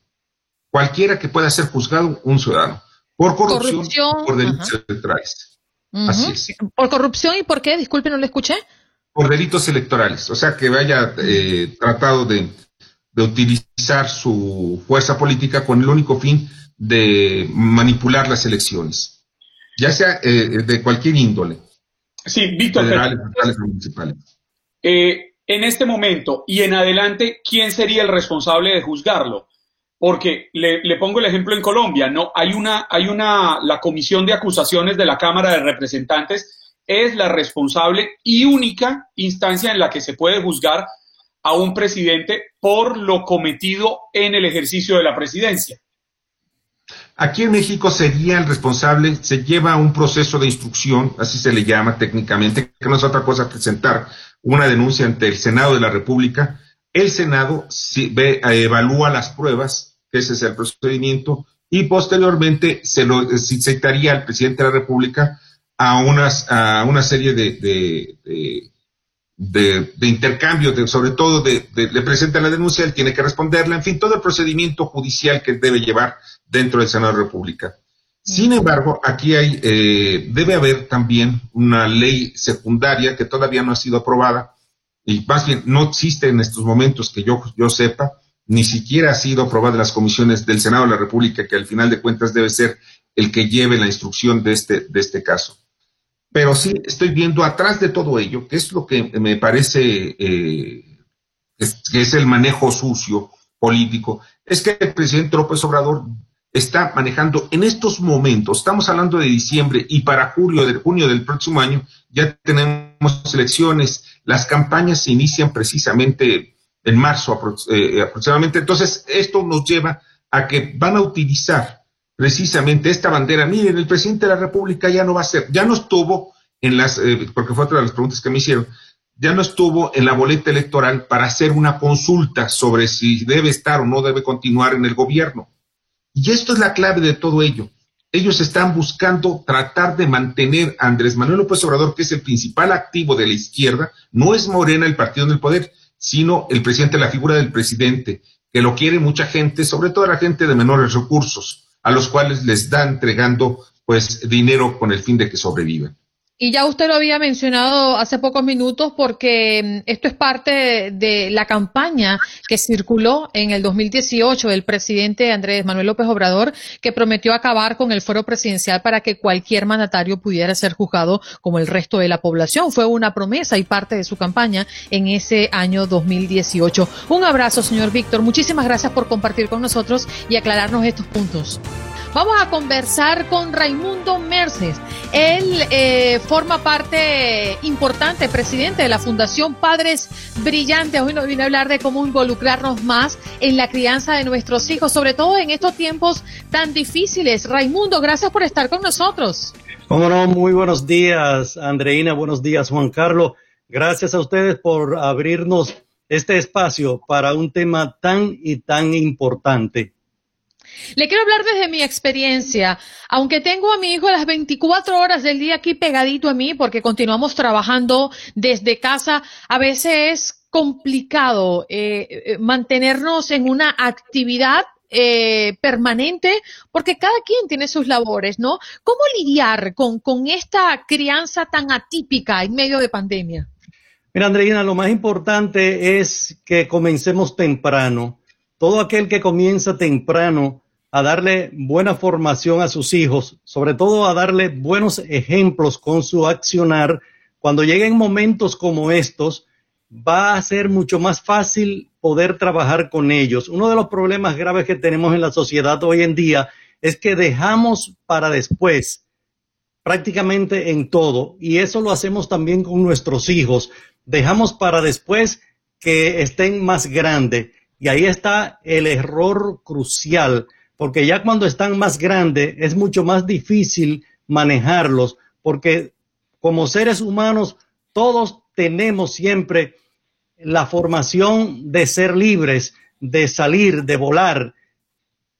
Speaker 6: Cualquiera que pueda ser juzgado un ciudadano. Por corrupción, por delitos electorales.
Speaker 1: Así es. ¿Por corrupción y por qué? Disculpe, no le escuché.
Speaker 6: Por delitos electorales. O sea, que vaya eh, tratado de, utilizar su fuerza política con el único fin de manipular las elecciones. Ya sea eh, de cualquier índole.
Speaker 5: Sí, Víctor. Federales, municipales. Eh, en este momento y en adelante, ¿quién sería el responsable de juzgarlo? Porque le, pongo el ejemplo en Colombia, ¿no? Hay una, hay una, la comisión de acusaciones de la Cámara de Representantes es la responsable y única instancia en la que se puede juzgar a un presidente por lo cometido en el ejercicio de la presidencia.
Speaker 6: Aquí en México sería el responsable, se lleva un proceso de instrucción, así se le llama técnicamente, que no es otra cosa que presentar una denuncia ante el Senado de la República. El Senado evalúa las pruebas, ese es el procedimiento, y posteriormente se lo citaría al presidente de la República a, unas, a una serie de, intercambio, sobre todo de, le presenta la denuncia, él tiene que responderla, en fin, todo el procedimiento judicial que debe llevar dentro del Senado de la República. Sin embargo, aquí hay, eh, debe haber también una ley secundaria que todavía no ha sido aprobada y más bien no existe en estos momentos que yo, yo sepa, ni siquiera ha sido aprobada en las comisiones del Senado de la República, que al final de cuentas debe ser el que lleve la instrucción de este, de este caso. Pero sí estoy viendo atrás de todo ello, que es lo que me parece eh, que es el manejo sucio político, es que el presidente López Obrador está manejando en estos momentos, estamos hablando de diciembre y para julio, de junio del próximo año ya tenemos elecciones, las campañas se inician precisamente en marzo eh, aproximadamente, entonces esto nos lleva a que van a utilizar precisamente esta bandera, miren, el presidente de la República ya no va a ser, ya no estuvo en las, eh, porque fue otra de las preguntas que me hicieron, ya no estuvo en la boleta electoral para hacer una consulta sobre si debe estar o no debe continuar en el gobierno. Y esto es la clave de todo ello. Ellos están buscando tratar de mantener a Andrés Manuel López Obrador, que es el principal activo de la izquierda, no es Morena el partido en el poder, sino el presidente, la figura del presidente, que lo quiere mucha gente, sobre todo la gente de menores recursos, a los cuales les está entregando pues dinero con el fin de que sobrevivan.
Speaker 1: Y ya usted lo había mencionado hace pocos minutos porque mm, esto es parte de la campaña que circuló en el 2018 del presidente Andrés Manuel López Obrador, que prometió acabar con el foro presidencial para que cualquier mandatario pudiera ser juzgado como el resto de la población. Fue una promesa y parte de su campaña en ese año 2018. Un abrazo, señor Víctor. Muchísimas gracias por compartir con nosotros y aclararnos estos puntos. Vamos a conversar con Raimundo Merces. Él eh, forma parte importante, presidente de la Fundación Padres Brillantes. Hoy nos viene a hablar de cómo involucrarnos más en la crianza de nuestros hijos, sobre todo en estos tiempos tan difíciles. Raimundo, gracias por estar con nosotros.
Speaker 8: Cómo no, muy buenos días, Andreina, buenos días, Juan Carlos. Gracias a ustedes por abrirnos este espacio para un tema tan y tan importante.
Speaker 1: Le quiero hablar desde mi experiencia. Aunque tengo a mi hijo las 24 horas del día aquí pegadito a mí, porque continuamos trabajando desde casa, a veces es complicado eh, eh, mantenernos en una actividad eh, permanente, porque cada quien tiene sus labores, ¿no? ¿Cómo lidiar con, con esta crianza tan atípica en medio de pandemia?
Speaker 8: Mira, Andreina, lo más importante es que comencemos temprano. Todo aquel que comienza temprano a darle buena formación a sus hijos, sobre todo a darle buenos ejemplos con su accionar, cuando lleguen momentos como estos, va a ser mucho más fácil poder trabajar con ellos. Uno de los problemas graves que tenemos en la sociedad hoy en día es que dejamos para después prácticamente en todo, y eso lo hacemos también con nuestros hijos. Dejamos para después que estén más grandes. Y ahí está el error crucial porque ya cuando están más grandes es mucho más difícil manejarlos, porque como seres humanos todos tenemos siempre la formación de ser libres, de salir, de volar.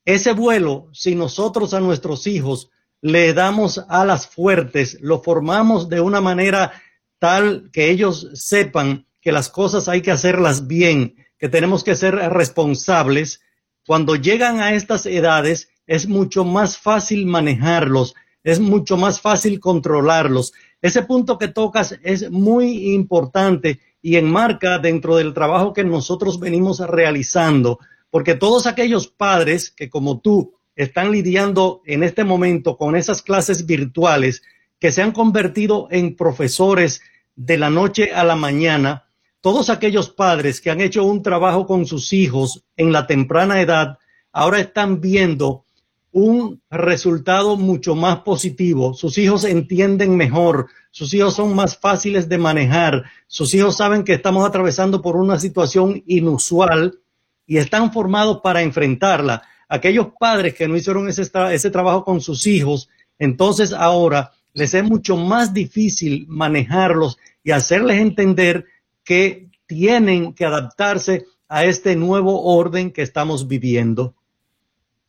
Speaker 8: Ese vuelo, si nosotros a nuestros hijos le damos alas fuertes, lo formamos de una manera tal que ellos sepan que las cosas hay que hacerlas bien, que tenemos que ser responsables, cuando llegan a estas edades es mucho más fácil manejarlos, es mucho más fácil controlarlos. Ese punto que tocas es muy importante y enmarca dentro del trabajo que nosotros venimos realizando, porque todos aquellos padres que como tú están lidiando en este momento con esas clases virtuales que se han convertido en profesores de la noche a la mañana, todos aquellos padres que han hecho un trabajo con sus hijos en la temprana edad, ahora están viendo un resultado mucho más positivo. Sus hijos entienden mejor, sus hijos son más fáciles de manejar, sus hijos saben que estamos atravesando por una situación inusual y están formados para enfrentarla. Aquellos padres que no hicieron ese, ese trabajo con sus hijos, entonces ahora les es mucho más difícil manejarlos y hacerles entender que tienen que adaptarse a este nuevo orden que estamos viviendo.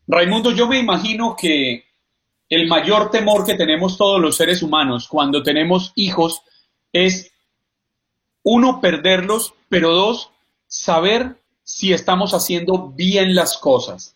Speaker 5: Raimundo, yo me imagino que el mayor temor que tenemos todos los seres humanos cuando tenemos hijos es, uno, perderlos, pero dos, saber si estamos haciendo bien las cosas.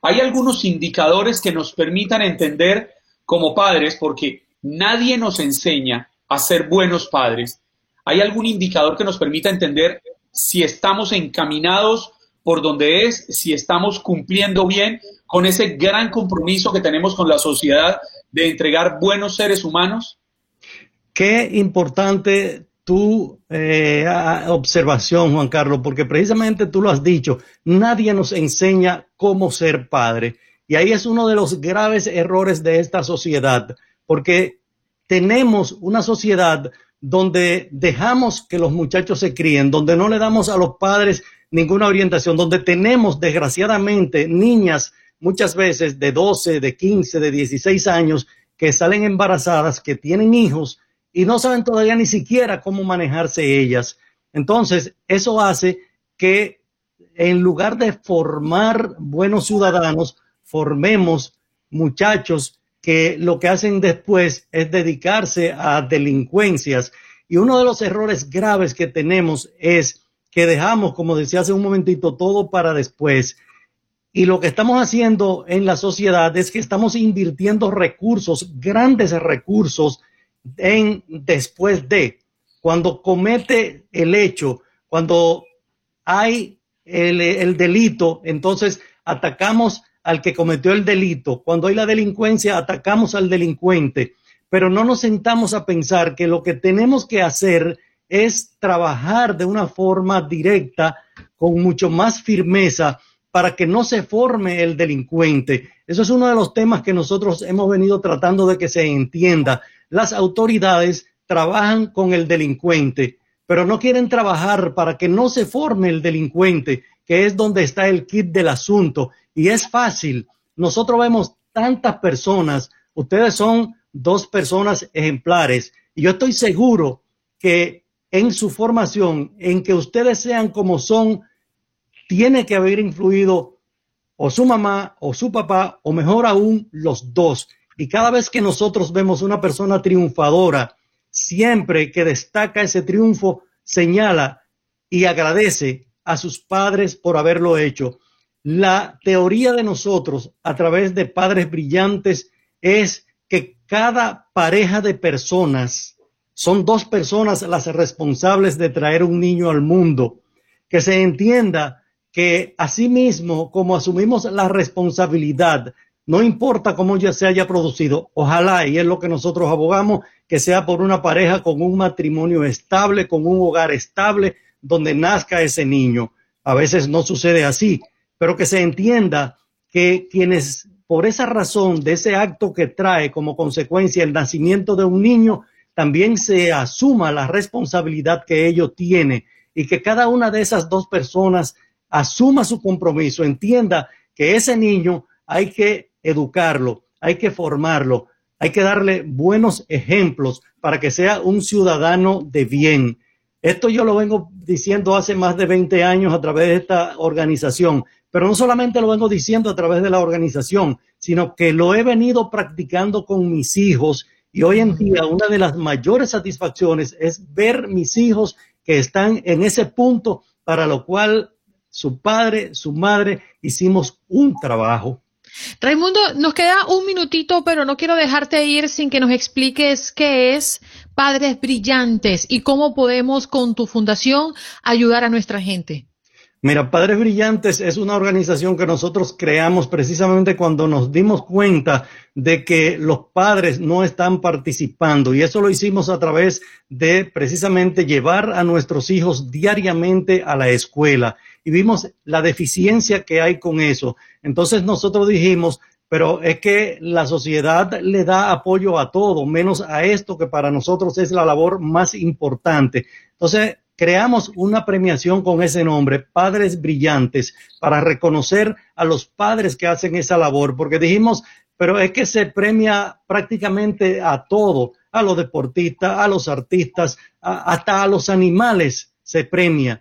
Speaker 5: Hay algunos indicadores que nos permitan entender como padres, porque nadie nos enseña a ser buenos padres. ¿Hay algún indicador que nos permita entender si estamos encaminados por donde es, si estamos cumpliendo bien con ese gran compromiso que tenemos con la sociedad de entregar buenos seres humanos?
Speaker 8: Qué importante tu eh, observación, Juan Carlos, porque precisamente tú lo has dicho, nadie nos enseña cómo ser padre. Y ahí es uno de los graves errores de esta sociedad, porque tenemos una sociedad donde dejamos que los muchachos se críen, donde no le damos a los padres ninguna orientación, donde tenemos desgraciadamente niñas muchas veces de 12, de 15, de 16 años que salen embarazadas, que tienen hijos y no saben todavía ni siquiera cómo manejarse ellas. Entonces, eso hace que en lugar de formar buenos ciudadanos, formemos muchachos que lo que hacen después es dedicarse a delincuencias. Y uno de los errores graves que tenemos es que dejamos, como decía hace un momentito, todo para después. Y lo que estamos haciendo en la sociedad es que estamos invirtiendo recursos, grandes recursos, en después de, cuando comete el hecho, cuando hay el, el delito, entonces atacamos al que cometió el delito. Cuando hay la delincuencia, atacamos al delincuente. Pero no nos sentamos a pensar que lo que tenemos que hacer es trabajar de una forma directa, con mucho más firmeza, para que no se forme el delincuente. Eso es uno de los temas que nosotros hemos venido tratando de que se entienda. Las autoridades trabajan con el delincuente, pero no quieren trabajar para que no se forme el delincuente, que es donde está el kit del asunto. Y es fácil. Nosotros vemos tantas personas, ustedes son dos personas ejemplares, y yo estoy seguro que en su formación, en que ustedes sean como son, tiene que haber influido o su mamá o su papá, o mejor aún, los dos. Y cada vez que nosotros vemos una persona triunfadora, siempre que destaca ese triunfo, señala y agradece a sus padres por haberlo hecho. La teoría de nosotros a través de padres brillantes es que cada pareja de personas son dos personas las responsables de traer un niño al mundo. Que se entienda que asimismo, como asumimos la responsabilidad, no importa cómo ya se haya producido, ojalá, y es lo que nosotros abogamos, que sea por una pareja con un matrimonio estable, con un hogar estable, donde nazca ese niño. A veces no sucede así, pero que se entienda que quienes por esa razón de ese acto que trae como consecuencia el nacimiento de un niño, también se asuma la responsabilidad que ello tiene y que cada una de esas dos personas asuma su compromiso, entienda que ese niño hay que educarlo, hay que formarlo, hay que darle buenos ejemplos para que sea un ciudadano de bien. Esto yo lo vengo diciendo hace más de 20 años a través de esta organización, pero no solamente lo vengo diciendo a través de la organización, sino que lo he venido practicando con mis hijos y hoy en día una de las mayores satisfacciones es ver mis hijos que están en ese punto para lo cual su padre, su madre hicimos un trabajo.
Speaker 1: Raimundo, nos queda un minutito, pero no quiero dejarte ir sin que nos expliques qué es Padres Brillantes y cómo podemos con tu fundación ayudar a nuestra gente.
Speaker 8: Mira, Padres Brillantes es una organización que nosotros creamos precisamente cuando nos dimos cuenta de que los padres no están participando y eso lo hicimos a través de precisamente llevar a nuestros hijos diariamente a la escuela y vimos la deficiencia que hay con eso. Entonces nosotros dijimos, pero es que la sociedad le da apoyo a todo, menos a esto que para nosotros es la labor más importante. Entonces, creamos una premiación con ese nombre, Padres Brillantes, para reconocer a los padres que hacen esa labor, porque dijimos, pero es que se premia prácticamente a todo, a los deportistas, a los artistas, hasta a los animales se premia.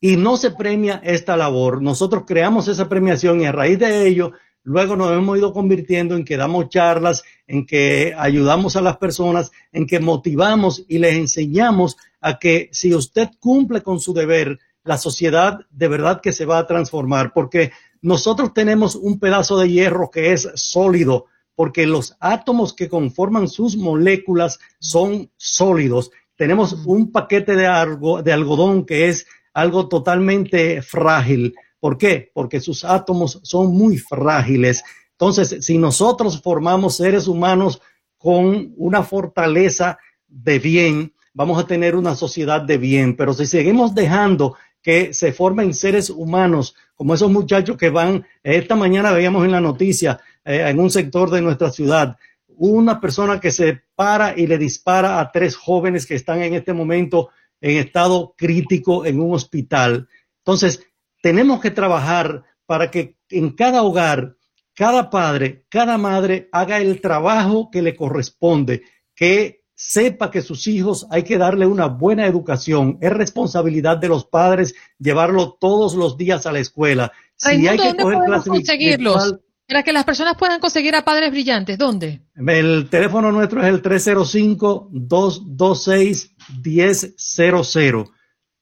Speaker 8: Y no se premia esta labor. Nosotros creamos esa premiación y a raíz de ello Luego nos hemos ido convirtiendo en que damos charlas, en que ayudamos a las personas, en que motivamos y les enseñamos a que si usted cumple con su deber, la sociedad de verdad que se va a transformar, porque nosotros tenemos un pedazo de hierro que es sólido, porque los átomos que conforman sus moléculas son sólidos. Tenemos un paquete de, de algodón que es algo totalmente frágil ¿Por qué? Porque sus átomos son muy frágiles. Entonces, si nosotros formamos seres humanos con una fortaleza de bien, vamos a tener una sociedad de bien. Pero si seguimos dejando que se formen seres humanos, como esos muchachos que van, esta mañana veíamos en la noticia, eh, en un sector de nuestra ciudad, una persona que se para y le dispara a tres jóvenes que están en este momento en estado crítico en un hospital. Entonces, tenemos que trabajar para que en cada hogar, cada padre, cada madre haga el trabajo que le corresponde, que sepa que sus hijos hay que darle una buena educación. Es responsabilidad de los padres llevarlo todos los días a la escuela.
Speaker 1: si hay que ¿dónde podemos conseguirlos? Para que las personas puedan conseguir a padres brillantes, ¿dónde?
Speaker 8: El teléfono nuestro es el 305-226-1000.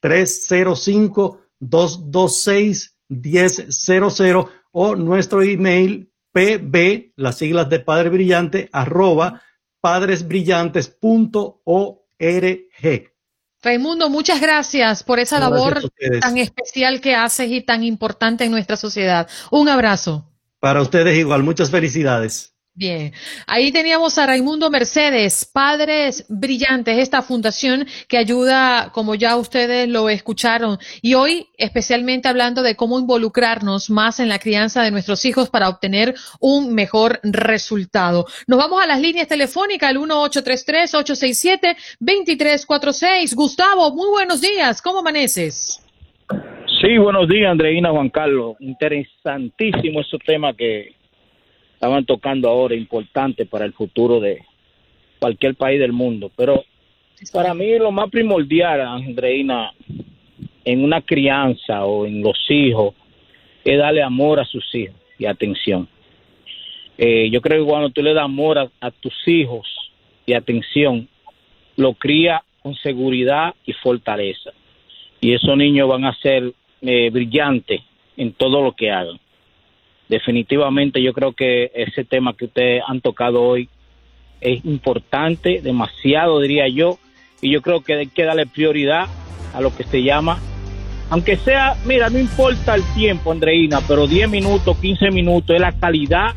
Speaker 8: 305 226-1000 o nuestro email pb, las siglas de Padre Brillante, arroba padresbrillantes.org.
Speaker 1: Raimundo, muchas gracias por esa labor tan especial que haces y tan importante en nuestra sociedad. Un abrazo.
Speaker 8: Para ustedes igual, muchas felicidades.
Speaker 1: Bien, ahí teníamos a Raimundo Mercedes, Padres Brillantes, esta fundación que ayuda, como ya ustedes lo escucharon, y hoy especialmente hablando de cómo involucrarnos más en la crianza de nuestros hijos para obtener un mejor resultado. Nos vamos a las líneas telefónicas, el 1833-867-2346. Gustavo, muy buenos días, ¿cómo amaneces?
Speaker 9: Sí, buenos días, Andreina Juan Carlos. Interesantísimo ese tema que estaban tocando ahora, importante para el futuro de cualquier país del mundo. Pero para mí lo más primordial, Andreina, en una crianza o en los hijos, es darle amor a sus hijos y atención. Eh, yo creo que cuando tú le das amor a, tus hijos y atención, lo cría con seguridad y fortaleza. Y esos niños van a ser eh, brillantes en todo lo que hagan definitivamente yo creo que ese tema que ustedes han tocado hoy es importante, demasiado diría yo, y yo creo que hay que darle prioridad a lo que se llama, aunque sea, mira, no importa el tiempo, Andreina, pero 10 minutos, 15 minutos es la calidad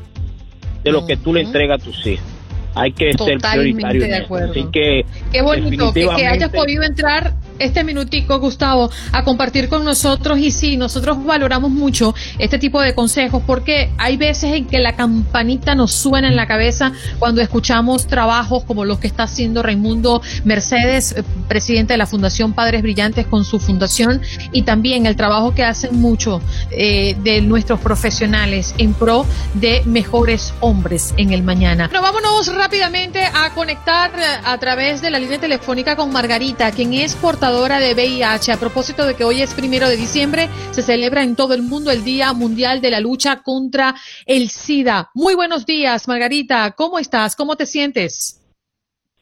Speaker 9: de lo que tú le entregas a tus hijos hay que ser prioritario. De acuerdo. Así que
Speaker 1: qué bonito que, hayas podido entrar este minutico, Gustavo, a compartir con nosotros y sí, nosotros valoramos mucho este tipo de consejos porque hay veces en que la campanita nos suena en la cabeza cuando escuchamos trabajos como los que está haciendo Raimundo Mercedes, eh, presidente de la Fundación Padres Brillantes con su fundación y también el trabajo que hacen mucho eh, de nuestros profesionales en pro de mejores hombres en el mañana. Pero vámonos rápidamente a conectar eh, a través de la línea telefónica con Margarita, quien es portavoz portadora de VIH. A propósito de que hoy es primero de diciembre, se celebra en todo el mundo el Día Mundial de la Lucha contra el SIDA. Muy buenos días, Margarita. ¿Cómo estás? ¿Cómo te sientes?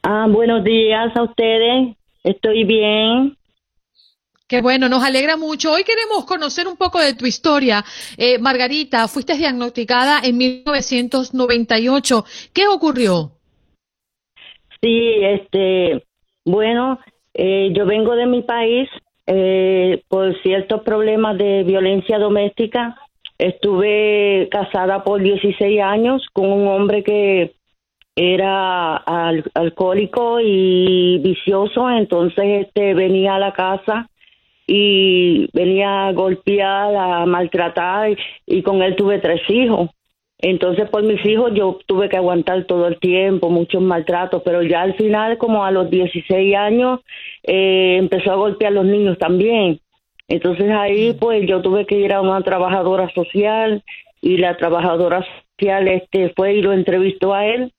Speaker 10: Ah, buenos días a ustedes. Estoy bien.
Speaker 1: Qué bueno, nos alegra mucho. Hoy queremos conocer un poco de tu historia. Eh, Margarita, fuiste diagnosticada en 1998. ¿Qué ocurrió?
Speaker 10: Sí, este, bueno, eh, yo vengo de mi país eh, por ciertos problemas de violencia doméstica. Estuve casada por 16 años con un hombre que era alcohólico y vicioso, entonces este venía a la casa y venía a golpear, a maltratar y, con él tuve tres hijos. Entonces por mis hijos yo tuve que aguantar todo el tiempo, muchos maltratos, pero ya al final, como a los 16 años, eh, empezó a golpear a los niños también. Entonces ahí pues yo tuve que ir a una trabajadora social y la trabajadora social este fue y lo entrevistó a él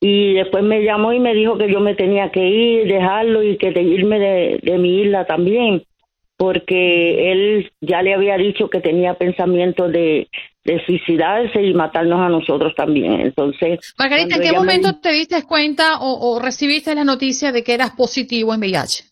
Speaker 10: y después me llamó y me dijo que yo me tenía que ir, dejarlo y que irme de mi isla también porque él ya le había dicho que tenía pensamiento de, suicidarse y matarnos a nosotros también. Entonces,
Speaker 1: Margarita, ¿en qué momento te diste cuenta o, recibiste la noticia de que eras positivo en VIH?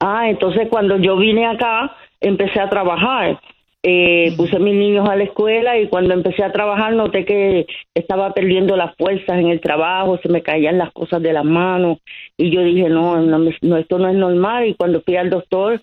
Speaker 10: Ah, entonces cuando yo vine acá, empecé a trabajar. Eh, puse a mis niños a la escuela y cuando empecé a trabajar noté que estaba perdiendo las fuerzas en el trabajo, se me caían las cosas de las manos y yo dije, no, no, esto no es normal y cuando fui al doctor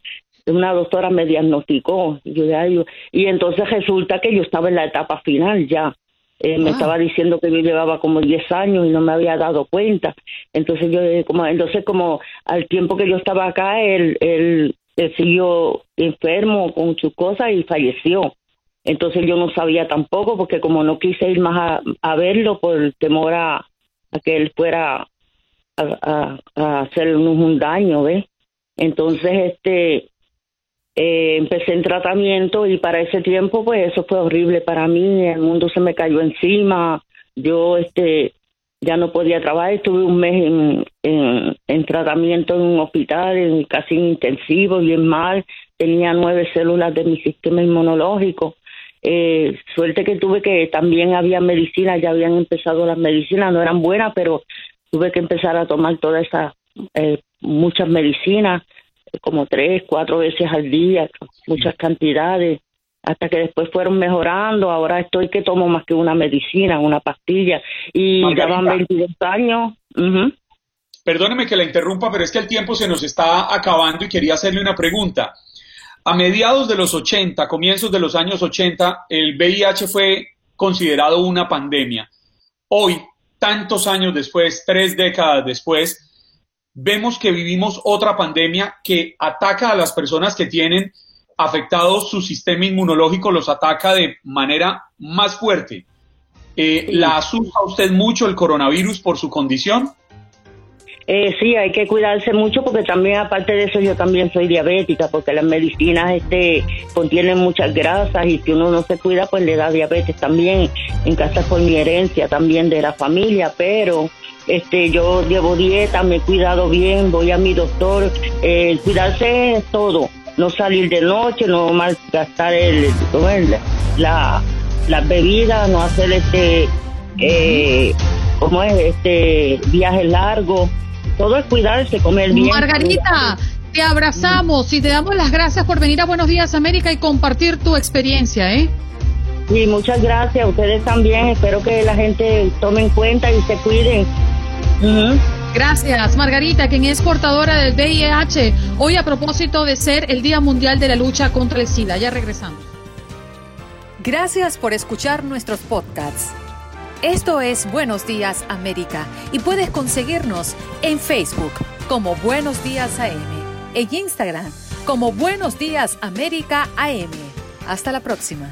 Speaker 10: una doctora me diagnosticó yo, y entonces resulta que yo estaba en la etapa final ya. Eh, me ah. estaba diciendo que yo llevaba como 10 años y no me había dado cuenta. Entonces yo como entonces como al tiempo que yo estaba acá él, él, siguió enfermo con sus cosas y falleció. Entonces yo no sabía tampoco porque como no quise ir más a, verlo por temor a, que él fuera a, a, hacernos un daño, ¿ves? Entonces este eh, empecé en tratamiento y para ese tiempo pues eso fue horrible para mí, el mundo se me cayó encima, yo este ya no podía trabajar, estuve un mes en, en, tratamiento en un hospital, en casi intensivo, bien mal, tenía nueve células de mi sistema inmunológico. Eh, suerte que tuve que también había medicina, ya habían empezado las medicinas, no eran buenas, pero tuve que empezar a tomar todas esas, eh, muchas medicinas como tres, cuatro veces al día, muchas cantidades, hasta que después fueron mejorando. Ahora estoy que tomo más que una medicina, una pastilla, y ya van 22 años.
Speaker 5: Perdóneme que la interrumpa, pero es que el tiempo se nos está acabando y quería hacerle una pregunta. A mediados de los 80, comienzos de los años 80, el VIH fue considerado una pandemia. Hoy, tantos años después, tres décadas después, vemos que vivimos otra pandemia que ataca a las personas que tienen afectado su sistema inmunológico, los ataca de manera más fuerte. Eh, ¿La asusta usted mucho el coronavirus por su condición?
Speaker 10: Eh, sí, hay que cuidarse mucho porque también aparte de eso yo también soy diabética porque las medicinas este contienen muchas grasas y si uno no se cuida pues le da diabetes también. En casa por mi herencia también de la familia, pero este, yo llevo dieta, me he cuidado bien, voy a mi doctor, eh, cuidarse es todo, no salir de noche, no malgastar el, el la, las bebidas, no hacer este, eh, ¿cómo es? Este, viaje largo, todo es cuidarse, comer bien.
Speaker 1: Margarita, te abrazamos y te damos las gracias por venir a Buenos Días América y compartir tu experiencia, ¿eh?
Speaker 10: Sí, muchas gracias. a Ustedes también. Espero que la gente tome en cuenta y se cuiden.
Speaker 1: Gracias, Margarita, quien es portadora del VIH. Hoy a propósito de ser el Día Mundial de la Lucha contra el SIDA. Ya regresamos.
Speaker 11: Gracias por escuchar nuestros podcasts. Esto es Buenos Días América y puedes conseguirnos en Facebook como Buenos Días AM, en Instagram como Buenos Días América AM. Hasta la próxima.